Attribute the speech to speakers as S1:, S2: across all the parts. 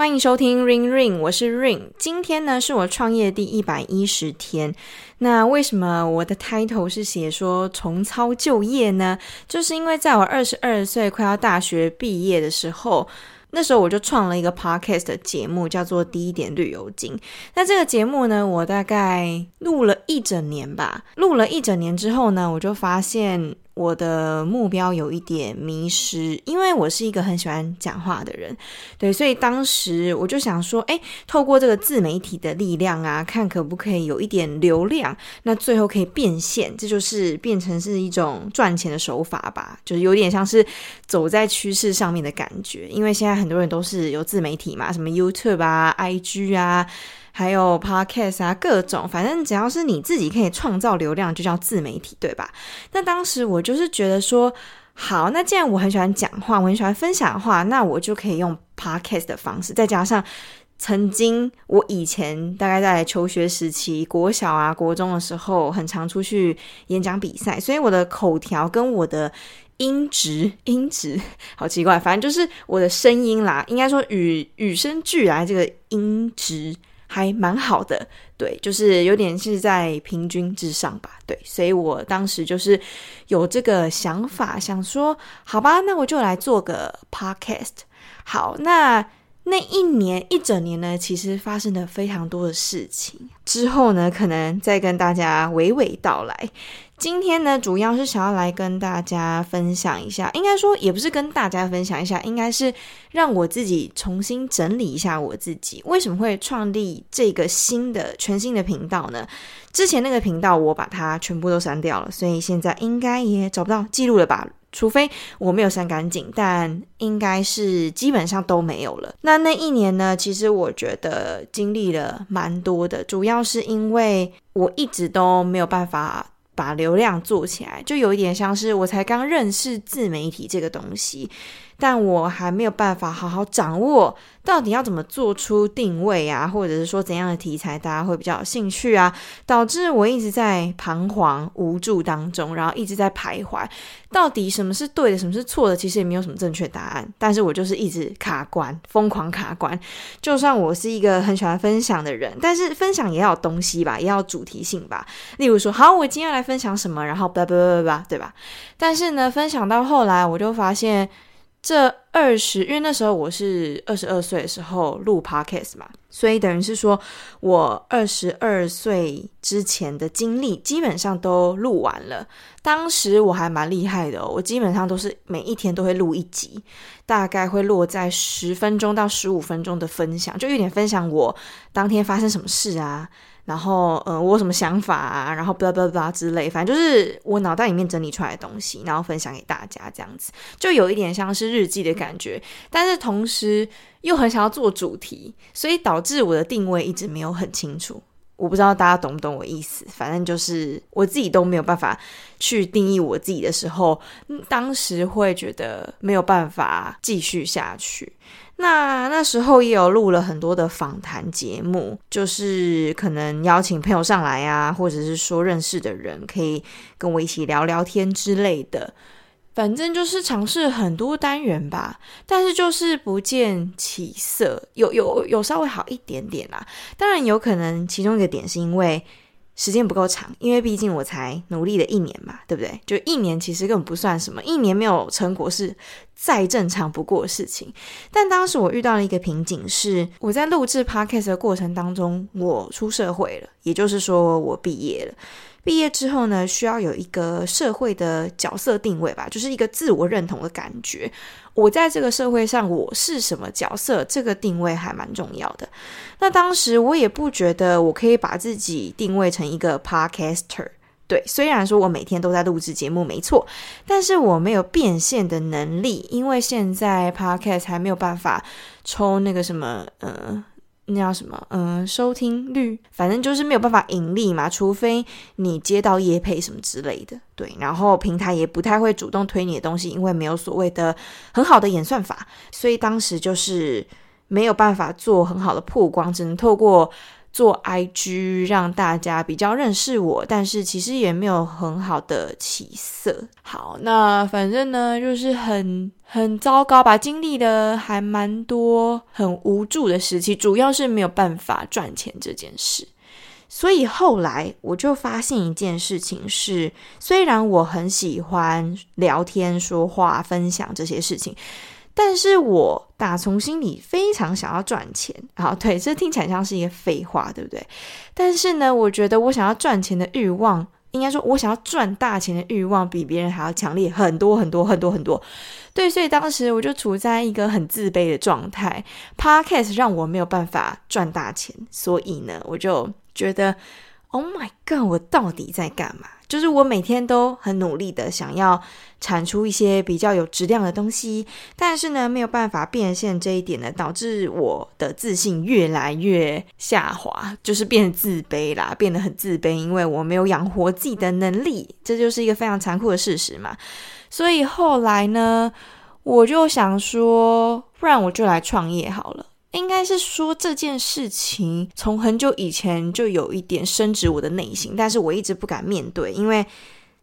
S1: 欢迎收听 Ring Ring，我是 Ring。今天呢是我创业第一百一十天。那为什么我的 title 是写说重操旧业呢？就是因为在我二十二岁快要大学毕业的时候。那时候我就创了一个 podcast 的节目，叫做《滴一点旅游经》。那这个节目呢，我大概录了一整年吧。录了一整年之后呢，我就发现。我的目标有一点迷失，因为我是一个很喜欢讲话的人，对，所以当时我就想说，诶，透过这个自媒体的力量啊，看可不可以有一点流量，那最后可以变现，这就是变成是一种赚钱的手法吧，就是有点像是走在趋势上面的感觉，因为现在很多人都是有自媒体嘛，什么 YouTube 啊、IG 啊。还有 Podcast 啊，各种，反正只要是你自己可以创造流量，就叫自媒体，对吧？那当时我就是觉得说，好，那既然我很喜欢讲话，我很喜欢分享的话，那我就可以用 Podcast 的方式，再加上曾经我以前大概在求学时期，国小啊、国中的时候，很常出去演讲比赛，所以我的口条跟我的音质，音质好奇怪，反正就是我的声音啦，应该说与与生俱来这个音质。还蛮好的，对，就是有点是在平均之上吧，对，所以我当时就是有这个想法，想说，好吧，那我就来做个 podcast。好，那那一年一整年呢，其实发生了非常多的事情，之后呢，可能再跟大家娓娓道来。今天呢，主要是想要来跟大家分享一下，应该说也不是跟大家分享一下，应该是让我自己重新整理一下我自己为什么会创立这个新的全新的频道呢？之前那个频道我把它全部都删掉了，所以现在应该也找不到记录了吧？除非我没有删干净，但应该是基本上都没有了。那那一年呢，其实我觉得经历了蛮多的，主要是因为我一直都没有办法。把流量做起来，就有一点像是我才刚认识自媒体这个东西。但我还没有办法好好掌握到底要怎么做出定位啊，或者是说怎样的题材大家会比较有兴趣啊，导致我一直在彷徨无助当中，然后一直在徘徊，到底什么是对的，什么是错的，其实也没有什么正确答案。但是我就是一直卡关，疯狂卡关。就算我是一个很喜欢分享的人，但是分享也要有东西吧，也要主题性吧。例如说，好，我今天要来分享什么，然后叭叭叭叭叭，对吧？但是呢，分享到后来，我就发现。这二十，因为那时候我是二十二岁的时候录 podcast 嘛，所以等于是说我二十二岁之前的经历基本上都录完了。当时我还蛮厉害的，我基本上都是每一天都会录一集，大概会落在十分钟到十五分钟的分享，就有点分享我当天发生什么事啊。然后，呃，我有什么想法啊？然后，巴拉巴拉巴拉之类，反正就是我脑袋里面整理出来的东西，然后分享给大家，这样子就有一点像是日记的感觉。但是同时又很想要做主题，所以导致我的定位一直没有很清楚。我不知道大家懂不懂我意思，反正就是我自己都没有办法去定义我自己的时候，当时会觉得没有办法继续下去。那那时候也有录了很多的访谈节目，就是可能邀请朋友上来啊，或者是说认识的人可以跟我一起聊聊天之类的。反正就是尝试很多单元吧，但是就是不见起色，有有有稍微好一点点啦。当然有可能其中一个点是因为。时间不够长，因为毕竟我才努力了一年嘛，对不对？就一年其实根本不算什么，一年没有成果是再正常不过的事情。但当时我遇到了一个瓶颈，是我在录制 Podcast 的过程当中，我出社会了，也就是说我毕业了。毕业之后呢，需要有一个社会的角色定位吧，就是一个自我认同的感觉。我在这个社会上，我是什么角色？这个定位还蛮重要的。那当时我也不觉得我可以把自己定位成一个 podcaster。对，虽然说我每天都在录制节目，没错，但是我没有变现的能力，因为现在 podcast 还没有办法抽那个什么，呃。那叫什么？嗯，收听率，反正就是没有办法盈利嘛，除非你接到业配什么之类的。对，然后平台也不太会主动推你的东西，因为没有所谓的很好的演算法，所以当时就是没有办法做很好的曝光，只能透过做 IG 让大家比较认识我，但是其实也没有很好的起色。好，那反正呢，就是很很糟糕吧，经历了还蛮多很无助的时期，主要是没有办法赚钱这件事。所以后来我就发现一件事情是，虽然我很喜欢聊天、说话、分享这些事情。但是我打从心里非常想要赚钱，好，对，这听起来像是一个废话，对不对？但是呢，我觉得我想要赚钱的欲望，应该说，我想要赚大钱的欲望，比别人还要强烈很多很多很多很多。对，所以当时我就处在一个很自卑的状态。Podcast 让我没有办法赚大钱，所以呢，我就觉得，Oh my God，我到底在干嘛？就是我每天都很努力的想要产出一些比较有质量的东西，但是呢，没有办法变现这一点呢，导致我的自信越来越下滑，就是变得自卑啦，变得很自卑，因为我没有养活自己的能力，这就是一个非常残酷的事实嘛。所以后来呢，我就想说，不然我就来创业好了。应该是说这件事情从很久以前就有一点深植我的内心，但是我一直不敢面对，因为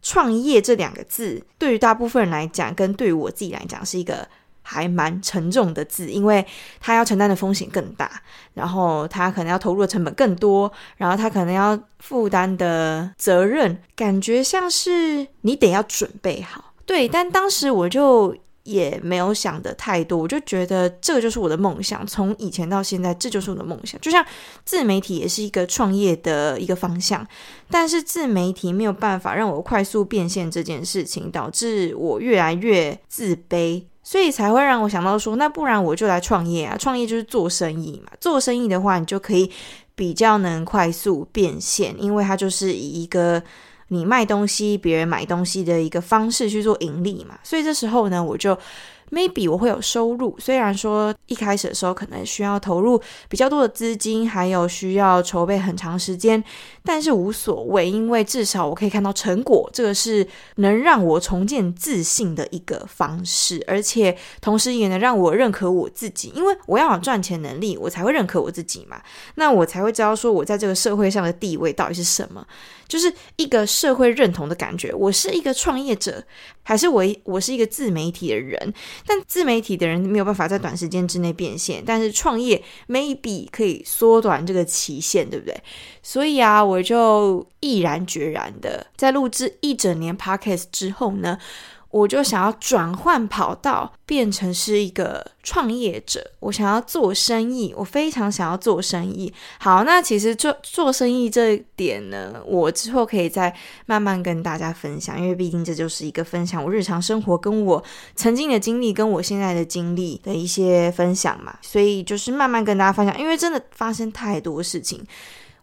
S1: 创业这两个字对于大部分人来讲，跟对于我自己来讲是一个还蛮沉重的字，因为他要承担的风险更大，然后他可能要投入的成本更多，然后他可能要负担的责任，感觉像是你得要准备好。对，但当时我就。也没有想的太多，我就觉得这个就是我的梦想，从以前到现在，这就是我的梦想。就像自媒体也是一个创业的一个方向，但是自媒体没有办法让我快速变现这件事情，导致我越来越自卑，所以才会让我想到说，那不然我就来创业啊！创业就是做生意嘛，做生意的话，你就可以比较能快速变现，因为它就是以一个。你卖东西，别人买东西的一个方式去做盈利嘛，所以这时候呢，我就。Maybe 我会有收入，虽然说一开始的时候可能需要投入比较多的资金，还有需要筹备很长时间，但是无所谓，因为至少我可以看到成果，这个是能让我重建自信的一个方式，而且同时也能让我认可我自己，因为我要有赚钱能力，我才会认可我自己嘛，那我才会知道说我在这个社会上的地位到底是什么，就是一个社会认同的感觉，我是一个创业者，还是我我是一个自媒体的人。但自媒体的人没有办法在短时间之内变现，但是创业 maybe 可以缩短这个期限，对不对？所以啊，我就毅然决然的在录制一整年 podcast 之后呢。我就想要转换跑道，变成是一个创业者。我想要做生意，我非常想要做生意。好，那其实做做生意这一点呢，我之后可以再慢慢跟大家分享，因为毕竟这就是一个分享我日常生活跟我曾经的经历，跟我现在的经历的一些分享嘛。所以就是慢慢跟大家分享，因为真的发生太多事情。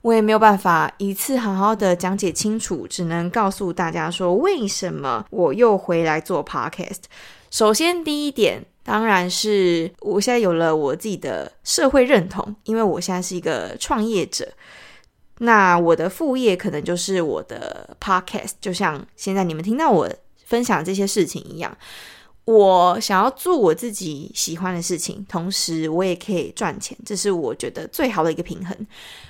S1: 我也没有办法一次好好的讲解清楚，只能告诉大家说，为什么我又回来做 podcast。首先，第一点当然是我现在有了我自己的社会认同，因为我现在是一个创业者。那我的副业可能就是我的 podcast，就像现在你们听到我分享这些事情一样。我想要做我自己喜欢的事情，同时我也可以赚钱，这是我觉得最好的一个平衡。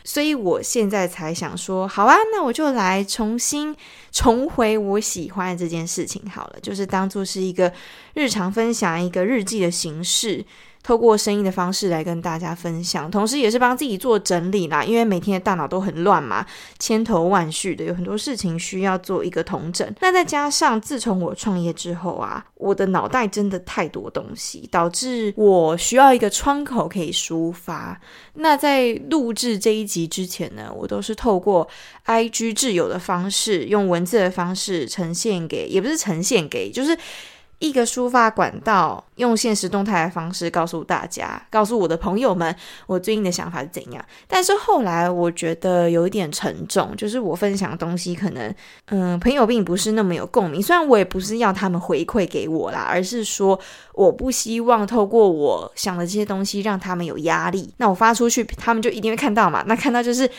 S1: 所以我现在才想说，好啊，那我就来重新重回我喜欢的这件事情好了，就是当做是一个日常分享，一个日记的形式。透过声音的方式来跟大家分享，同时也是帮自己做整理啦。因为每天的大脑都很乱嘛，千头万绪的，有很多事情需要做一个统整。那再加上自从我创业之后啊，我的脑袋真的太多东西，导致我需要一个窗口可以抒发。那在录制这一集之前呢，我都是透过 IG 挚友的方式，用文字的方式呈现给，也不是呈现给，就是。一个抒发管道，用现实动态的方式告诉大家，告诉我的朋友们，我最近的想法是怎样。但是后来我觉得有一点沉重，就是我分享的东西可能，嗯，朋友并不是那么有共鸣。虽然我也不是要他们回馈给我啦，而是说我不希望透过我想的这些东西让他们有压力。那我发出去，他们就一定会看到嘛。那看到就是。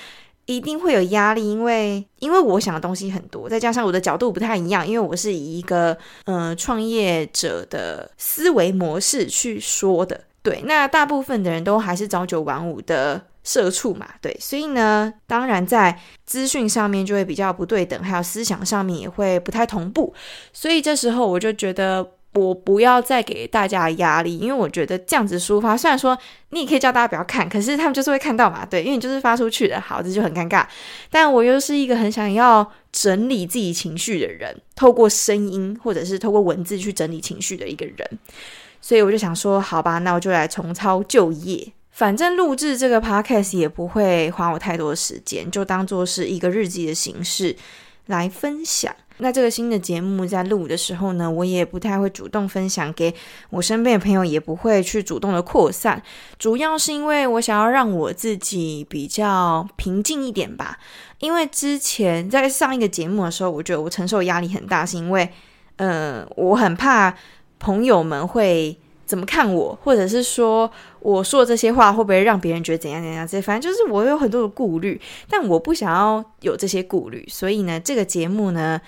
S1: 一定会有压力，因为因为我想的东西很多，再加上我的角度不太一样，因为我是以一个呃创业者的思维模式去说的。对，那大部分的人都还是朝九晚五的社畜嘛，对，所以呢，当然在资讯上面就会比较不对等，还有思想上面也会不太同步，所以这时候我就觉得我不要再给大家压力，因为我觉得这样子抒发，虽然说你也可以叫大家不要看，可是他们就是会看到嘛，对，因为你就是发出去的，好，这就很尴尬。但我又是一个很想要整理自己情绪的人，透过声音或者是透过文字去整理情绪的一个人，所以我就想说，好吧，那我就来重操旧业。反正录制这个 podcast 也不会花我太多时间，就当做是一个日记的形式来分享。那这个新的节目在录的时候呢，我也不太会主动分享给我身边的朋友，也不会去主动的扩散。主要是因为我想要让我自己比较平静一点吧。因为之前在上一个节目的时候，我觉得我承受压力很大，是因为，呃，我很怕朋友们会。怎么看我，或者是说我说这些话会不会让别人觉得怎样怎样？这反正就是我有很多的顾虑，但我不想要有这些顾虑，所以呢，这个节目呢，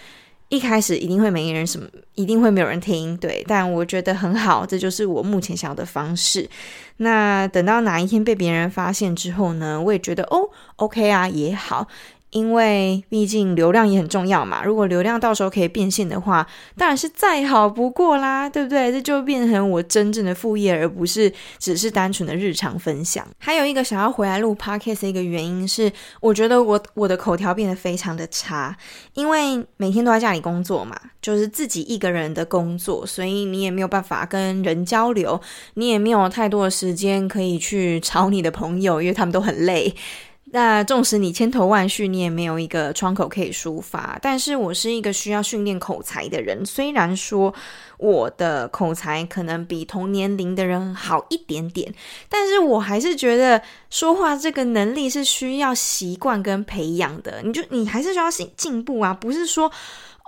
S1: 一开始一定会没人什么，一定会没有人听，对。但我觉得很好，这就是我目前想要的方式。那等到哪一天被别人发现之后呢，我也觉得哦，OK 啊，也好。因为毕竟流量也很重要嘛，如果流量到时候可以变现的话，当然是再好不过啦，对不对？这就变成我真正的副业，而不是只是单纯的日常分享。还有一个想要回来录 podcast 的一个原因是，我觉得我我的口条变得非常的差，因为每天都在家里工作嘛，就是自己一个人的工作，所以你也没有办法跟人交流，你也没有太多的时间可以去吵你的朋友，因为他们都很累。那纵使你千头万绪，你也没有一个窗口可以抒发。但是我是一个需要训练口才的人，虽然说我的口才可能比同年龄的人好一点点，但是我还是觉得说话这个能力是需要习惯跟培养的。你就你还是需要进进步啊，不是说。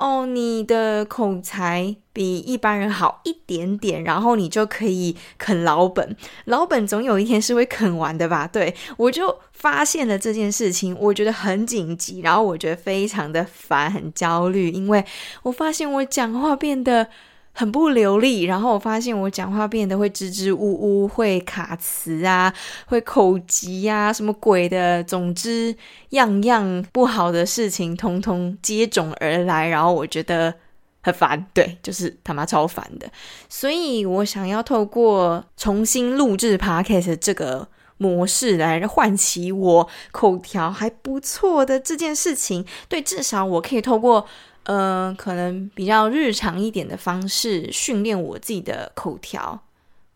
S1: 哦，你的口才比一般人好一点点，然后你就可以啃老本。老本总有一天是会啃完的吧？对，我就发现了这件事情，我觉得很紧急，然后我觉得非常的烦，很焦虑，因为我发现我讲话变得。很不流利，然后我发现我讲话变得会支支吾吾，会卡词啊，会口急啊，什么鬼的，总之样样不好的事情通通接踵而来，然后我觉得很烦，对，就是他妈超烦的，所以我想要透过重新录制 Podcast 这个模式来唤起我口条还不错的这件事情，对，至少我可以透过。嗯、可能比较日常一点的方式训练我自己的口条，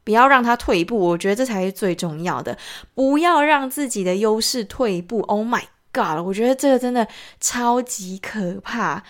S1: 不要让它退步，我觉得这才是最重要的。不要让自己的优势退步。Oh my god，我觉得这个真的超级可怕。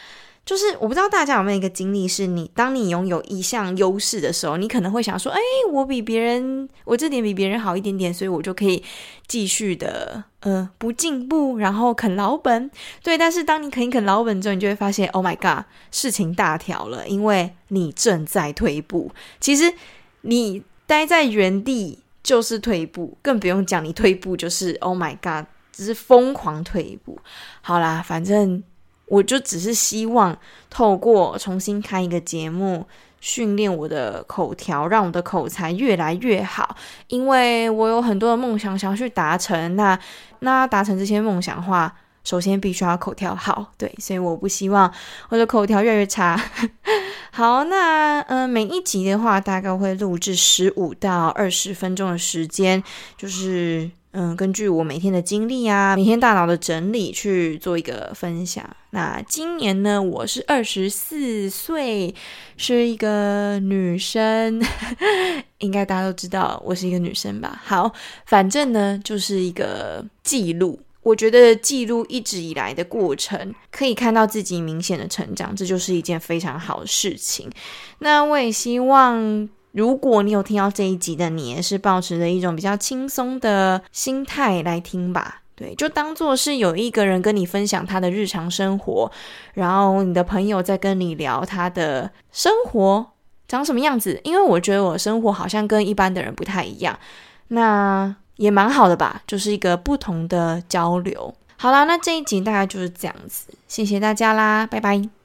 S1: 就是我不知道大家有没有一个经历，是你当你拥有一项优势的时候，你可能会想说：“哎，我比别人，我这点比别人好一点点，所以我就可以继续的，呃，不进步，然后啃老本。”对，但是当你啃啃老本之后，你就会发现：“Oh my god，事情大条了，因为你正在退步。其实你待在原地就是退步，更不用讲你退步就是 Oh my god，只是疯狂退一步。好啦，反正。”我就只是希望透过重新开一个节目，训练我的口条，让我的口才越来越好。因为我有很多的梦想想要去达成，那那达成这些梦想的话，首先必须要口条好，对，所以我不希望我的口条越来越差。好，那嗯、每一集的话，大概会录制十五到二十分钟的时间，就是。嗯，根据我每天的经历啊，每天大脑的整理去做一个分享。那今年呢，我是二十四岁，是一个女生，应该大家都知道我是一个女生吧？好，反正呢，就是一个记录。我觉得记录一直以来的过程，可以看到自己明显的成长，这就是一件非常好的事情。那我也希望。如果你有听到这一集的你，也是抱持着一种比较轻松的心态来听吧，对，就当做是有一个人跟你分享他的日常生活，然后你的朋友在跟你聊他的生活长什么样子，因为我觉得我生活好像跟一般的人不太一样，那也蛮好的吧，就是一个不同的交流。好啦，那这一集大概就是这样子，谢谢大家啦，拜拜。